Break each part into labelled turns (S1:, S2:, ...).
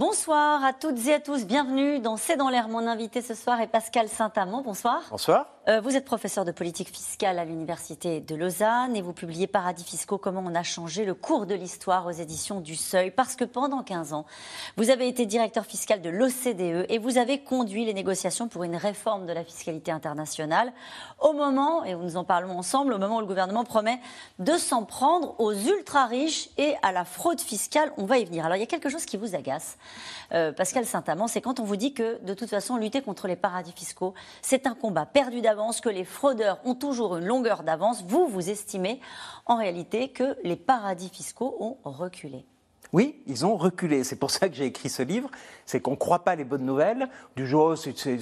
S1: Bonsoir à toutes et à tous, bienvenue dans C'est dans l'air. Mon invité ce soir est Pascal Saint-Amand. Bonsoir.
S2: Bonsoir.
S1: Euh, vous êtes professeur de politique fiscale à l'Université de Lausanne et vous publiez Paradis fiscaux, comment on a changé le cours de l'histoire aux éditions du Seuil. Parce que pendant 15 ans, vous avez été directeur fiscal de l'OCDE et vous avez conduit les négociations pour une réforme de la fiscalité internationale au moment, et nous en parlons ensemble, au moment où le gouvernement promet de s'en prendre aux ultra-riches et à la fraude fiscale. On va y venir. Alors il y a quelque chose qui vous agace, euh, Pascal Saint-Amand, c'est quand on vous dit que de toute façon, lutter contre les paradis fiscaux, c'est un combat perdu d'avance, que les fraudeurs ont toujours une longueur d'avance. Vous, vous estimez en réalité que les paradis fiscaux ont reculé.
S2: Oui, ils ont reculé. C'est pour ça que j'ai écrit ce livre. C'est qu'on ne croit pas les bonnes nouvelles. Du jour,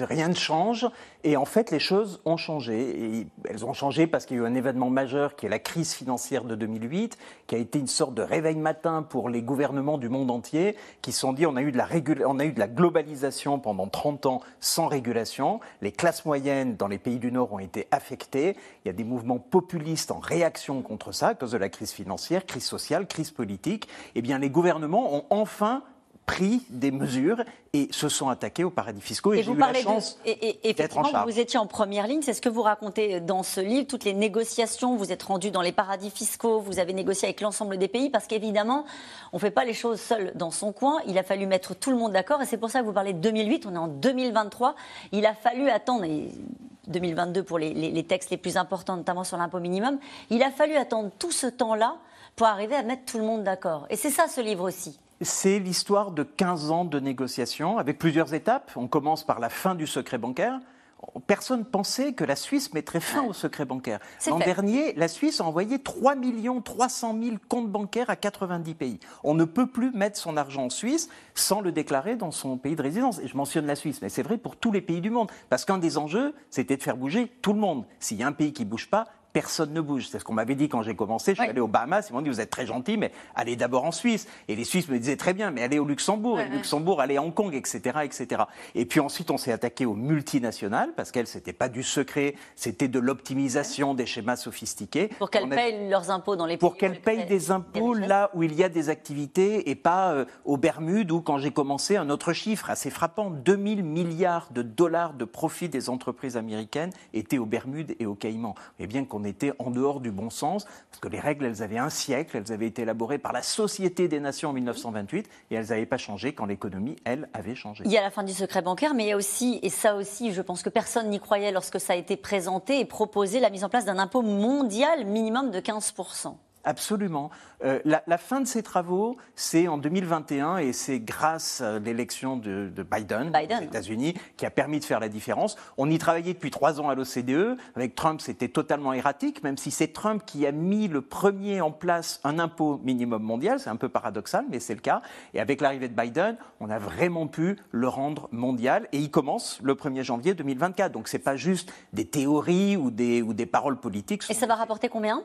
S2: rien ne change. Et en fait, les choses ont changé. Elles ont changé parce qu'il y a eu un événement majeur qui est la crise financière de 2008, qui a été une sorte de réveil matin pour les gouvernements du monde entier, qui se sont dit on a eu de la, on a eu de la globalisation pendant 30 ans sans régulation. Les classes moyennes dans les pays du Nord ont été affectées. Il y a des mouvements populistes en réaction contre ça à cause de la crise financière, crise sociale, crise politique. Eh bien, les gouvernements ont enfin pris des mesures et se sont attaqués aux paradis fiscaux.
S1: Et, et vous eu parlez la chance de, et, et effectivement, vous étiez en première ligne. C'est ce que vous racontez dans ce livre. Toutes les négociations, vous êtes rendu dans les paradis fiscaux, vous avez négocié avec l'ensemble des pays parce qu'évidemment, on ne fait pas les choses seul dans son coin. Il a fallu mettre tout le monde d'accord et c'est pour ça que vous parlez de 2008. On est en 2023. Il a fallu attendre. 2022 pour les, les, les textes les plus importants, notamment sur l'impôt minimum. Il a fallu attendre tout ce temps-là pour arriver à mettre tout le monde d'accord. Et c'est ça ce livre aussi.
S2: C'est l'histoire de 15 ans de négociations avec plusieurs étapes. On commence par la fin du secret bancaire. Personne pensait que la Suisse mettrait fin au secret bancaire. L'an dernier, la Suisse a envoyé 3 300 000 comptes bancaires à 90 pays. On ne peut plus mettre son argent en Suisse sans le déclarer dans son pays de résidence. Et je mentionne la Suisse, mais c'est vrai pour tous les pays du monde. Parce qu'un des enjeux, c'était de faire bouger tout le monde. S'il y a un pays qui ne bouge pas, personne ne bouge. C'est ce qu'on m'avait dit quand j'ai commencé. Je suis allé aux Bahamas, ils m'ont dit vous êtes très gentil, mais allez d'abord en Suisse. Et les Suisses me disaient très bien, mais allez au Luxembourg, et Luxembourg, allez à Hong Kong, etc., etc. Et puis ensuite, on s'est attaqué aux multinationales parce qu'elles, c'était pas du secret, c'était de l'optimisation des schémas sophistiqués.
S1: Pour qu'elles payent leurs impôts dans les
S2: Pour qu'elles payent des impôts là où il y a des activités et pas euh, aux Bermudes où, quand j'ai commencé, un autre chiffre assez frappant, 2000 milliards de dollars de profit des entreprises américaines étaient aux Bermudes et aux Caïmans. Et bien qu'on était en dehors du bon sens, parce que les règles, elles avaient un siècle, elles avaient été élaborées par la Société des Nations en 1928, et elles n'avaient pas changé quand l'économie, elle, avait changé.
S1: Il y a la fin du secret bancaire, mais il y a aussi, et ça aussi, je pense que personne n'y croyait lorsque ça a été présenté et proposé, la mise en place d'un impôt mondial minimum de 15%.
S2: Absolument. Euh, la, fin de ces travaux, c'est en 2021 et c'est grâce à l'élection de, Biden, aux États-Unis qui a permis de faire la différence. On y travaillait depuis trois ans à l'OCDE. Avec Trump, c'était totalement erratique, même si c'est Trump qui a mis le premier en place un impôt minimum mondial. C'est un peu paradoxal, mais c'est le cas. Et avec l'arrivée de Biden, on a vraiment pu le rendre mondial et il commence le 1er janvier 2024. Donc c'est pas juste des théories ou des, ou des paroles politiques.
S1: Et ça va rapporter combien?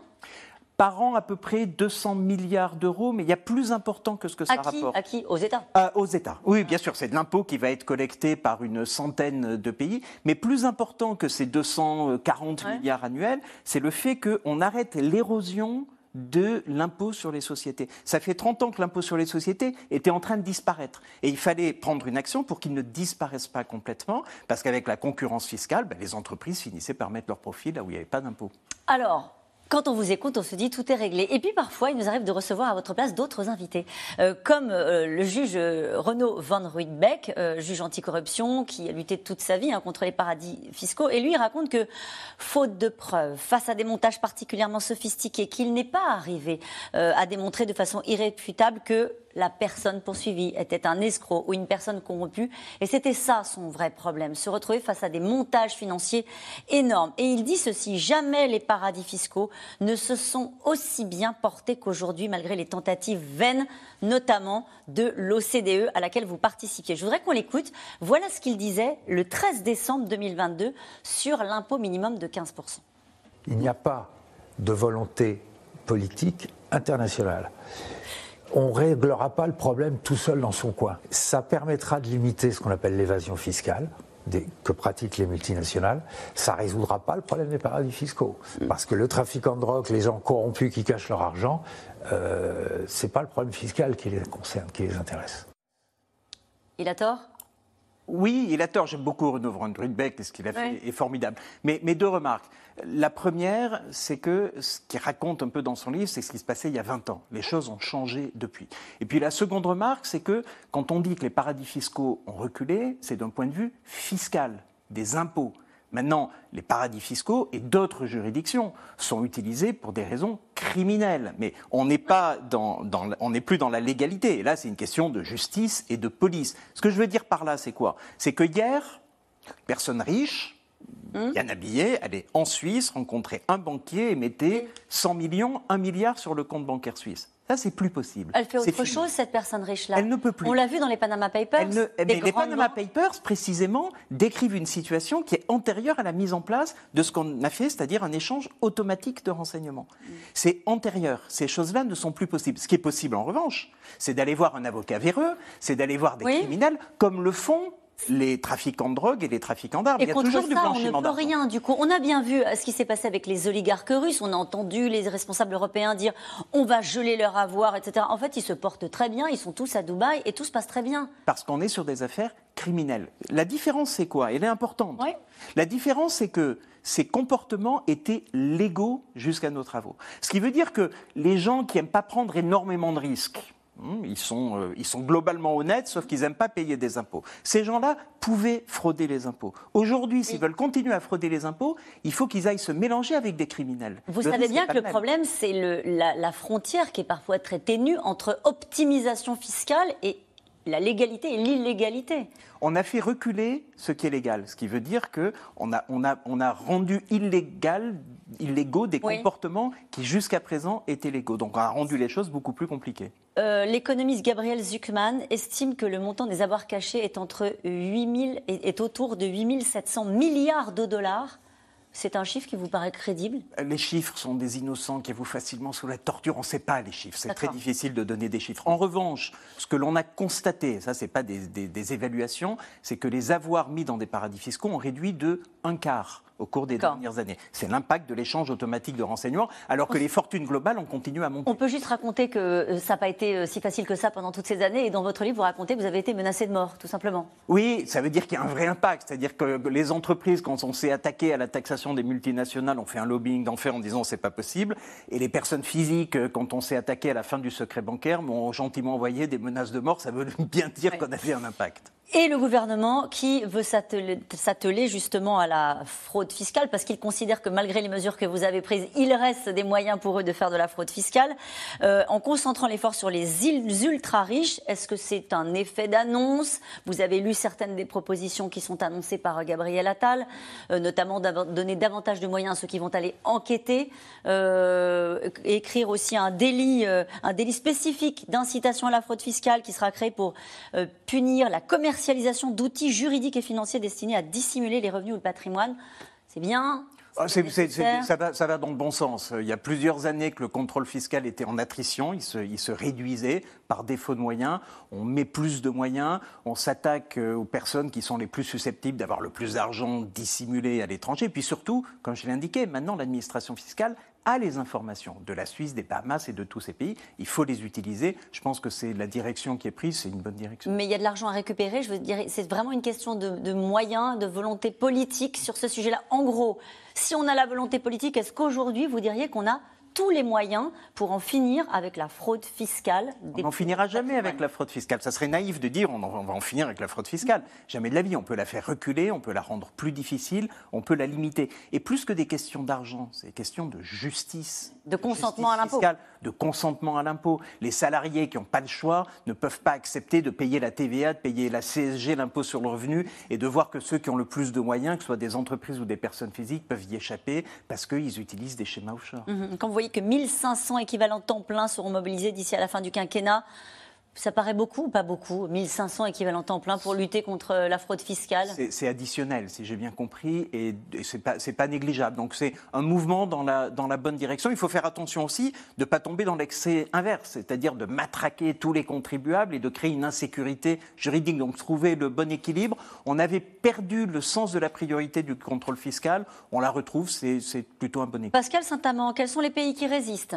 S2: Par an à peu près 200 milliards d'euros, mais il y a plus important que ce que ça rapporte.
S1: À qui? Aux États?
S2: Euh, Aux États. Oui, bien sûr, c'est de l'impôt qui va être collecté par une centaine de pays, mais plus important que ces 240 milliards annuels, c'est le fait qu'on arrête l'érosion de l'impôt sur les sociétés. Ça fait 30 ans que l'impôt sur les sociétés était en train de disparaître. Et il fallait prendre une action pour qu'il ne disparaisse pas complètement, parce qu'avec la concurrence fiscale, ben, les entreprises finissaient par mettre leur profit là où il n'y avait pas d'impôt.
S1: Alors, quand on vous écoute, on se dit tout est réglé. Et puis parfois, il nous arrive de recevoir à votre place d'autres invités, euh, comme euh, le juge euh, Renaud Van Ruydbeck, juge anticorruption, qui a lutté toute sa vie hein, contre les paradis fiscaux. Et lui, il raconte que, faute de preuves, face à des montages particulièrement sophistiqués, qu'il n'est pas arrivé à démontrer de façon irréfutable que la personne poursuivie était un escroc ou une personne corrompue. Et c'était ça son vrai problème, se retrouver face à des montages financiers énormes. Et il dit ceci, jamais les paradis fiscaux ne se sont aussi bien portés qu'aujourd'hui, malgré les tentatives vaines, notamment de l'OCDE à laquelle vous participiez. Je voudrais qu'on l'écoute. Voilà ce qu'il disait le 13 décembre 2022 sur l'impôt minimum de 15%.
S3: Il n'y a pas de volonté politique internationale on ne réglera pas le problème tout seul dans son coin. Ça permettra de limiter ce qu'on appelle l'évasion fiscale. que pratiquent les multinationales, ça ne résoudra pas le problème des paradis fiscaux. Mm. Parce que le trafiquant de drogue, les gens corrompus qui cachent leur argent, euh, ce n'est pas le problème fiscal qui les concerne, qui les intéresse.
S1: Il a tort?
S2: Oui, il a tort. J'aime beaucoup Renaud Van Rudbeck et ce qu'il a fait est formidable. Mais, mais, deux remarques. La première, c'est que ce qu'il raconte un peu dans son livre, c'est ce qui se passait il y a 20 ans. Les choses ont changé depuis. Et puis la seconde remarque, c'est que quand on dit que les paradis fiscaux ont reculé, c'est d'un point de vue fiscal, des impôts. Maintenant, les paradis fiscaux et d'autres juridictions sont utilisés pour des raisons criminelles. Mais on n'est pas dans, on n'est plus dans la légalité. Et là, c'est une question de justice et de police. Ce que je veux dire par là, c'est quoi? C'est que hier, personne riche, Hum. Yann allait en Suisse rencontrer un banquier et mettait 100 millions, 1 milliard sur le compte bancaire suisse. Ça, c'est plus possible.
S1: Elle fait autre chose, cette personne riche-là.
S2: Elle ne peut plus.
S1: On l'a vu dans les Panama Papers.
S2: mais les Panama Papers, précisément, décrivent une situation qui est antérieure à la mise en place de ce qu'on a fait, c'est-à-dire un échange automatique de renseignements. Hum. C'est antérieur. Ces choses-là ne sont plus possibles. Ce qui est possible, en revanche, c'est d'aller voir un avocat véreux, c'est d'aller voir des criminels, comme le font les trafiquants de drogue et les trafiquants d'armes.
S1: Il y a toujours du blanchiment on ne peut rien. Du coup, on a bien vu euh, ce qui s'est passé avec les oligarques russes. On a entendu les responsables européens dire on va geler leur avoir, etc. En fait, ils se portent très bien. Ils sont tous à Dubaï et tout se passe très bien.
S2: Parce qu'on est sur des affaires criminelles. La différence, c'est quoi? Elle est importante. La différence, c'est que ces comportements étaient légaux jusqu'à nos travaux. Ce qui veut dire que les gens qui n'aiment pas prendre énormément de risques, ils sont, euh, ils sont globalement honnêtes, sauf qu'ils n'aiment pas payer des impôts. Ces gens-là pouvaient frauder les impôts. Aujourd'hui, s'ils veulent continuer à frauder les impôts, il faut qu'ils aillent se mélanger avec des criminels.
S1: Vous savez bien que le, problème, c'est la, la frontière qui est parfois très ténue entre optimisation fiscale et la légalité et l'illégalité.
S2: On a fait reculer ce qui est légal, ce qui veut dire qu'on a, on a, on a rendu illégal, illégaux des comportements qui jusqu'à présent étaient légaux. Donc on a rendu les choses beaucoup plus compliquées.
S1: Euh, l'économiste Gabriel Zuckman estime que le montant des avoirs cachés est, entre 8 est autour de 8700 milliards de dollars c'est un chiffre qui vous paraît crédible?
S2: Les chiffres sont des innocents qui vous facilement sous la torture. On ne sait pas les chiffres. C'est très difficile de donner des chiffres. En revanche, ce que l'on a constaté, ça, ce n'est pas des, des évaluations, c'est que les avoirs mis dans des paradis fiscaux ont réduit de un quart au cours des dernières années. C'est l'impact de l'échange automatique de renseignements, alors que les fortunes globales ont continué à monter.
S1: On peut juste raconter que euh, ça n'a pas été euh, si facile que ça pendant toutes ces années, et dans votre livre, vous racontez que vous avez été menacé de mort, tout simplement.
S2: Oui, ça veut dire qu'il y a un vrai impact. C'est-à-dire que les entreprises, quand on s'est attaqué à la taxation des multinationales, ont fait un lobbying d'enfer en disant c'est pas possible. Et les personnes physiques, euh, quand on s'est attaqué à la fin du secret bancaire, m'ont gentiment envoyé des menaces de mort. Ça veut bien dire qu'on qu'on avait un impact
S1: et le gouvernement qui veut s'atteler justement à la fraude fiscale parce qu'il considère que malgré les mesures que vous avez prises, il reste des moyens pour eux de faire de la fraude fiscale. Euh, en concentrant l'effort sur les îles ultra riches, est-ce que c'est un effet d'annonce? Vous avez lu certaines des propositions qui sont annoncées par Gabriel Attal, euh, notamment donner davantage de moyens à ceux qui vont aller enquêter, euh, écrire aussi un délit, un délit spécifique d'incitation à la fraude fiscale qui sera créé pour punir la commercialisation d'outils juridiques et financiers destinés à dissimuler les revenus ou le patrimoine. C'est bien,
S2: ah, ça, va, dans le bon sens. Il y a plusieurs années que le contrôle fiscal était en attrition, il se, il se, réduisait par défaut de moyens. On met plus de moyens, on s'attaque euh, aux personnes qui sont les plus susceptibles d'avoir le plus d'argent dissimulé à l'étranger. Puis surtout, comme je l'ai indiqué, maintenant l'administration fiscale a les informations de la Suisse, des Bahamas et de tous ces pays. Il faut les utiliser. Je pense que c'est la direction qui est prise, c'est une bonne direction.
S1: Mais il y a de l'argent à récupérer. Je veux dire, c'est vraiment une question de, de, moyens, de volonté politique sur ce sujet-là. En gros, si on a la volonté politique, est-ce qu'aujourd'hui vous diriez qu'on a tous les moyens pour en finir avec la fraude fiscale.
S2: on n'en finira jamais avec la fraude fiscale. Ça serait naïf de dire on, va en finir avec la fraude fiscale. Jamais de la vie. On peut la faire reculer, on peut la rendre plus difficile, on peut la limiter. Et plus que des questions d'argent, c'est des questions de justice.
S1: De consentement à l'impôt.
S2: De consentement à l'impôt. Les salariés qui n'ont pas le choix ne peuvent pas accepter de payer la TVA, de payer la CSG, l'impôt sur le revenu, et de voir que ceux qui ont le plus de moyens, que ce soit des entreprises ou des personnes physiques, peuvent y échapper parce qu'ils utilisent des schémas offshore.
S1: Mmh. Quand vous voyez que 1500 équivalents temps plein seront mobilisés d'ici à la fin du quinquennat. Ça paraît beaucoup ou pas beaucoup? 1500 équivalents temps plein pour lutter contre la fraude fiscale?
S2: C'est additionnel, si j'ai bien compris, et, ce n'est pas, pas, négligeable. Donc c'est un mouvement dans la, dans la bonne direction. Il faut faire attention aussi de ne pas tomber dans l'excès inverse, c'est-à-dire de matraquer tous les contribuables et de créer une insécurité juridique. Donc trouver le bon équilibre. On avait perdu le sens de la priorité du contrôle fiscal. On la retrouve, c'est plutôt un bon équilibre.
S1: Pascal Saint-Amand, quels sont les pays qui résistent?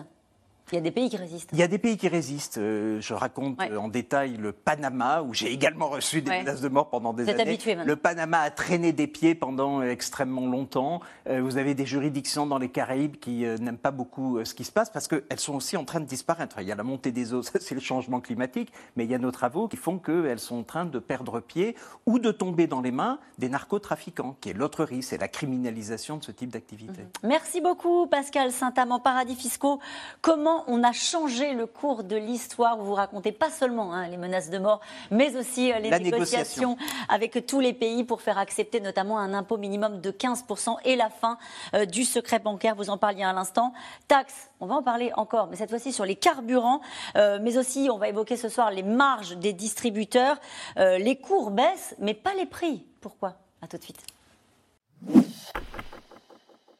S1: Il y a des pays qui résistent.
S2: Il y a des pays qui résistent. Euh, je raconte euh, en détail le Panama, où j'ai également reçu des menaces de mort pendant des
S1: vous
S2: êtes
S1: années. Habitué
S2: le Panama a traîné des pieds pendant euh, extrêmement longtemps. vous avez des juridictions dans les Caraïbes qui n'aiment pas beaucoup ce qui se passe parce qu'elles sont aussi en train de disparaître. Il y a la montée des eaux, ça c'est le changement climatique, mais il y a nos travaux qui font qu'elles sont en train de perdre pied ou de tomber dans les mains des narcotrafiquants, qui est l'autre risque, c'est la criminalisation de ce type d'activité. Mhm.
S1: Merci beaucoup Pascal Saint-Amand, Paradis Fiscaux. Comment on a changé le cours de l'histoire? Où vous racontez pas seulement hein, les menaces de mort, mais aussi euh, les négociations avec tous les pays pour faire accepter notamment un impôt minimum de 15% et la fin euh, du secret bancaire. Vous en parliez à l'instant. Taxes, on va en parler encore, mais cette fois-ci sur les carburants, euh, mais aussi on va évoquer ce soir les marges des distributeurs. les cours baissent, mais pas les prix. Pourquoi? À tout de suite.